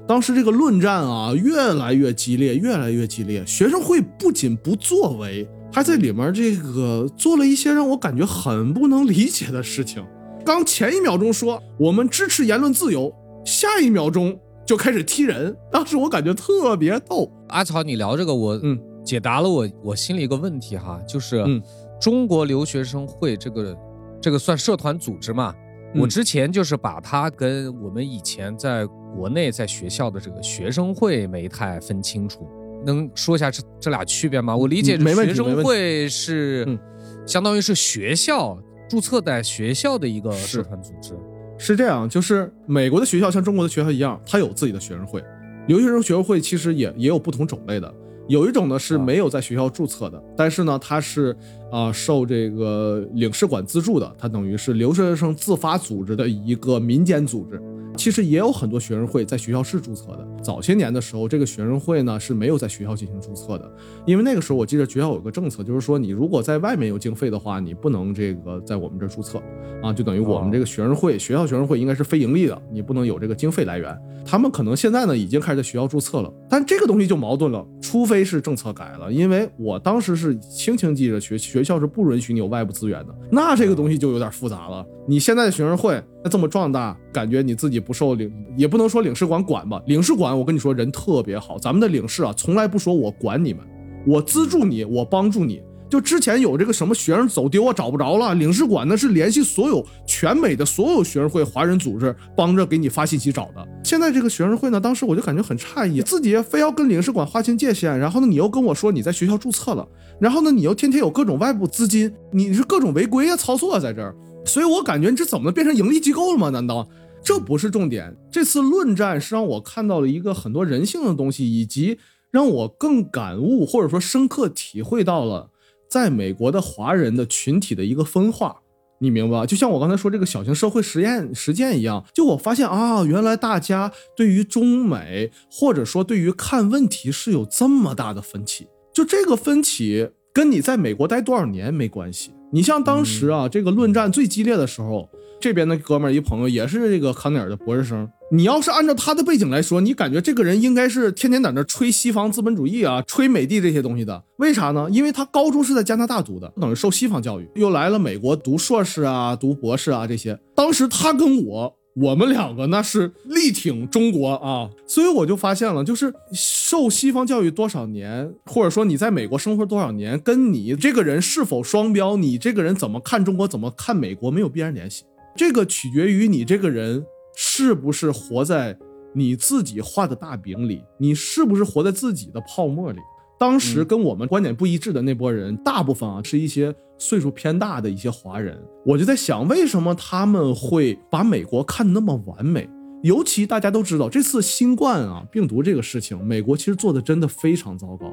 Speaker 1: 当时这个论战啊越来越激烈，越来越激烈。学生会不仅不作为，还在里面这个做了一些让我感觉很不能理解的事情。刚前一秒钟说我们支持言论自由，下一秒钟就开始踢人。当时我感觉特别逗。
Speaker 4: 阿草，你聊这个，我
Speaker 1: 嗯
Speaker 4: 解答了我我心里一个问题哈，就是
Speaker 1: 嗯
Speaker 4: 中国留学生会这个。这个算社团组织嘛？我
Speaker 1: 嗯
Speaker 4: 之前就是把它跟我们以前在国内在学校的这个学生会没太分清楚，能说一下这这俩区别吗？我理解学生会是
Speaker 1: 嗯
Speaker 4: 相当于是学校注册在学校的一个社团组织。
Speaker 1: 是这样，就是美国的学校像中国的学校一样，它有自己的学生会。留学生学生会其实也也有不同种类的，有一种呢是
Speaker 4: 啊
Speaker 1: 没有在学校注册的，但是呢它是啊、受这个领事馆资助的，它等于是留学生自发组织的一个民间组织。其实也有很多学生会在学校是注册的。早些年的时候，这个学生会呢是没有在学校进行注册的，因为那个时候我记得学校有个政策，就是说你如果在外面有经费的话，你不能这个在我们这儿注册啊，就等于我们这个学生会，学校学生会应该是非盈利的，你不能有这个经费来源。他们可能现在呢已经开始在学校注册了，但这个东西就矛盾了，除非是政策改了，因为我当时是清清记着学学学校是不允许你有外部资源的，那这个东西就有点复杂了。你现在的学生会那这么壮大，感觉你自己不受领，也不能说领事馆管吧，领事馆我跟你说人特别好，咱们的领事啊从来不说我管你们，我资助你，我帮助你。就之前有这个什么学生走丢啊，找不着了，领事馆呢是联系所有全美的所有学生会、华人组织，帮着给你发信息找的。现在这个学生会呢，当时我就感觉很诧异，自己非要跟领事馆划清界限，然后呢，你又跟我说你在学校注册了，然后呢，你又天天有各种外部资金，你是各种违规啊、操作啊在这儿，所以我感觉你这怎么能变成盈利机构了吗？难道？这不是重点。这次论战是让我看到了一个很多人性的东西，以及让我更感悟或者说深刻体会到了在美国的华人的群体的一个分化。你明白吧？就像我刚才说这个小型社会实验实践一样，就我发现啊，原来大家对于中美或者说对于看问题是有这么大的分歧。就这个分歧跟你在美国待多少年没关系。你像当时啊，这个论战最激烈的时候，这边的哥们儿一朋友也是这个康奈尔的博士生。你要是按照他的背景来说，你感觉这个人应该是天天在那吹西方资本主义啊，吹美帝这些东西的。为啥呢？因为他高中是在加拿大读的，等于受西方教育，又来了美国读硕士啊、读博士啊这些。当时他跟我。我们两个那是力挺中国啊，所以我就发现了，就是受西方教育多少年，或者说你在美国生活多少年，跟你这个人是否双标，你这个人怎么看中国，怎么看美国没有必然联系。这个取决于你这个人是不是活在你自己画的大饼里，你是不是活在自己的泡沫里。当时跟我们观点不一致的那波人，大部分啊是一些岁数偏大的一些华人。我就在想，为什么他们会把美国看得那么完美？尤其大家都知道，这次新冠啊病毒这个事情，美国其实做的真的非常糟糕。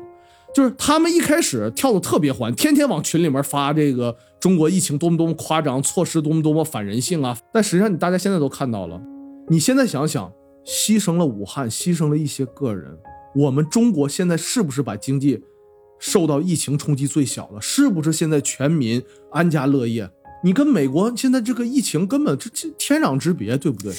Speaker 1: 就是他们一开始跳的特别欢，天天往群里面发这个中国疫情多么多么夸张，措施多么多么反人性啊。但实际上，你大家现在都看到了，你现在想想，牺牲了武汉，牺牲了一些个人。我们中国现在是不是把经济受到疫情冲击最小的？是不是现在全民安家乐业？你跟美国现在这个疫情根本这这天壤之别，对不对？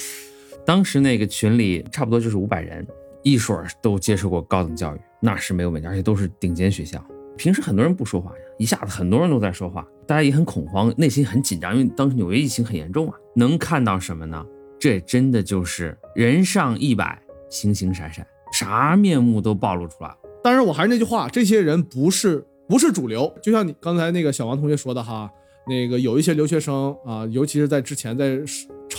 Speaker 3: 当时那个群里差不多就是五百人，一水都接受过高等教育，那是没有问题，而且都是顶尖学校。平时很多人不说话呀，一下子很多人都在说话，大家也很恐慌，内心很紧张，因为当时纽约疫情很严重啊。能看到什么呢？这真的就是人上一百，形形色色，啥面目都暴露出来了。
Speaker 1: 当然，我还是那句话，这些人不是不是主流。就像你刚才那个小王同学说的哈，那个有一些留学生啊，尤其是在之前在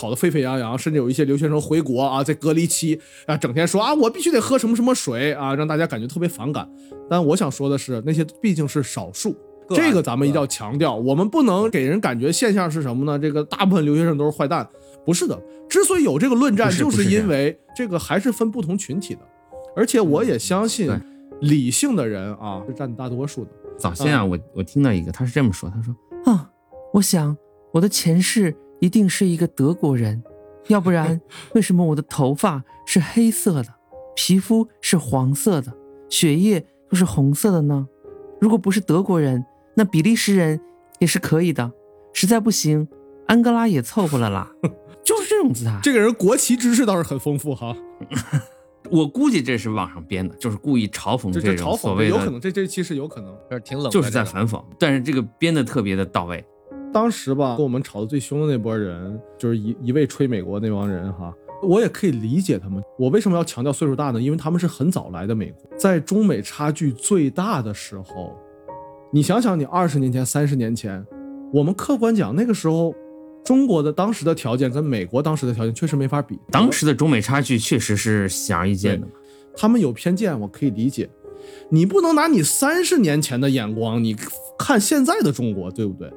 Speaker 1: 吵得沸沸扬扬，甚至有一些留学生回国啊，在隔离期啊，整天说啊，我必须得喝什么什么水啊，让大家感觉特别反感。但我想说的是，那些毕竟是少数。这个咱们一定要强调，我们不能给人感觉现象是什么呢？这个大部分留学生都是坏蛋，不是的。之所以有这个论战，就是因为这个还是分不同群体的，而且我也相信理性的人啊是占大多数的。
Speaker 3: 早先啊，我我听到一个，他是这么说，他说啊，我想我的前世一定是一个德国人，要不然 为什么我的头发是黑色的，皮肤是黄色的，血液又是红色的呢？如果不是德国人，那比利时人也是可以的，实在不行，安哥拉也凑合了啦。就是这种姿态，
Speaker 1: 这个人国旗知识倒是很丰富哈，
Speaker 3: 我估计这是网上编的，就是故意嘲讽
Speaker 1: 这这
Speaker 3: 种
Speaker 1: 嘲讽
Speaker 3: 所谓的，
Speaker 1: 有可能，这这其实有可能。
Speaker 4: 这挺冷，
Speaker 3: 就是在反讽，但是这个编的特别的到位。
Speaker 1: 当时吧，跟我们吵得最凶的那波人，就是一一味吹美国那帮人哈，我也可以理解他们。我为什么要强调岁数大呢？因为他们是很早来的美国，在中美差距最大的时候，你想想，你二十年前、三十年前，我们客观讲，那个时候中国的当时的条件跟美国当时的条件确实没法比。
Speaker 3: 当时的中美差距确实是显而易见的。
Speaker 1: 他们有偏见，我可以理解。你不能拿你三十年前的眼光，你看现在的中国，对不对？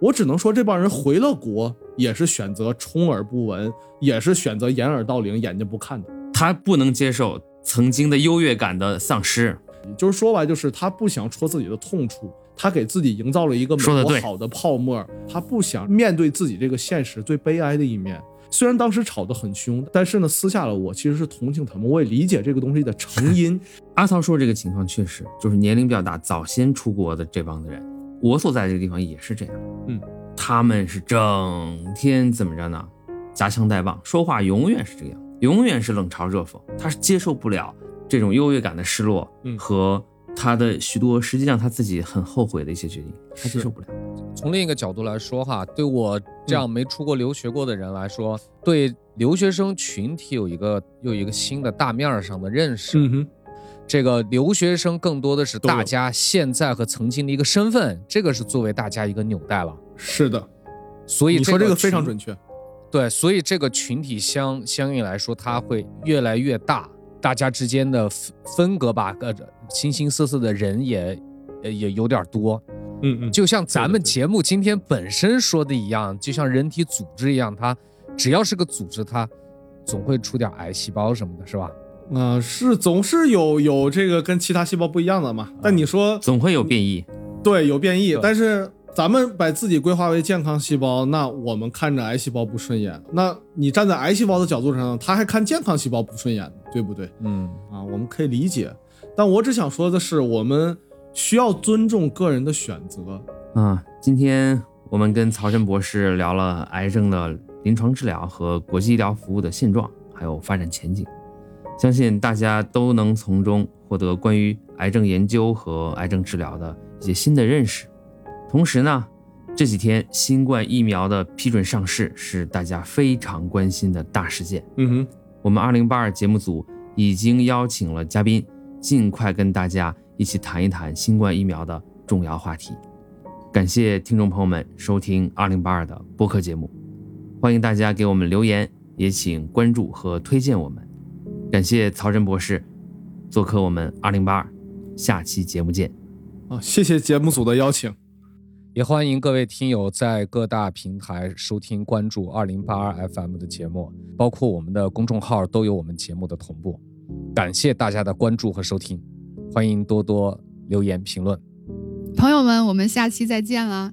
Speaker 1: 我只能说，这帮人回了国，也是选择充耳不闻，也是选择掩耳盗铃，眼睛不看的。
Speaker 3: 他不能接受曾经的优越感的丧失，
Speaker 1: 就是说白，就是他不想戳自己的痛处，他给自己营造了一个美国好的泡沫，他不想面对自己这个现实最悲哀的一面。虽然当时吵得很凶，但是呢，私下了我其实是同情他们，我也理解这个东西的成因。
Speaker 3: 阿涛说这个情况确实就是年龄比较大、早先出国的这帮的人，我所在这个地方也是这样。
Speaker 1: 嗯，
Speaker 3: 他们是整天怎么着呢？夹枪带棒，说话永远是这样，永远是冷嘲热讽。他是接受不了这种优越感的失落嗯和。他的许多实际上他自己很后悔的一些决定，他接受不了。
Speaker 4: 从另一个角度来说，哈，对我这样没出国留学过的人来说，对留学生群体有一个又一个新的大面上的认识。
Speaker 1: 嗯哼，
Speaker 4: 这个留学生更多的是大家现在和曾经的一个身份，这个是作为大家一个纽带了。
Speaker 1: 是的，
Speaker 4: 所以
Speaker 1: 你说这个非常准确。
Speaker 4: 对，所以这个群体相相应来说，它会越来越大。大家之间的分分隔吧，呃，形形色色的人也，也有点多，
Speaker 1: 嗯嗯，
Speaker 4: 就像咱们节目今天本身说的一样，就像人体组织一样，它只要是个组织，它总会出点癌细胞什么的，是吧？
Speaker 1: 啊，是总是有有这个跟其他细胞不一样的嘛。但你说
Speaker 3: 总会有变异，
Speaker 1: 对，有变异，但是。咱们把自己规划为健康细胞，那我们看着癌细胞不顺眼。那你站在癌细胞的角度上，他还看健康细胞不顺眼，对不对？
Speaker 4: 嗯，
Speaker 1: 啊，我们可以理解。但我只想说的是，我们需要尊重个人的选择。
Speaker 3: 啊，今天我们跟曹真博士聊了癌症的临床治疗和国际医疗服务的现状，还有发展前景。相信大家都能从中获得关于癌症研究和癌症治疗的一些新的认识。同时呢，这几天新冠疫苗的批准上市是大家非常关心的大事件。
Speaker 1: 嗯哼，
Speaker 3: 我们二零八二节目组已经邀请了嘉宾，尽快跟大家一起谈一谈新冠疫苗的重要话题。感谢听众朋友们收听二零八二的播客节目，欢迎大家给我们留言，也请关注和推荐我们。感谢曹真博士做客我们二零八二，下期节目见。
Speaker 1: 啊，谢谢节目组的邀请。
Speaker 4: 也欢迎各位听友在各大平台收听、关注二零八二 FM 的节目，包括我们的公众号都有我们节目的同步。感谢大家的关注和收听，欢迎多多留言评论。
Speaker 5: 朋友们，我们下期再见了。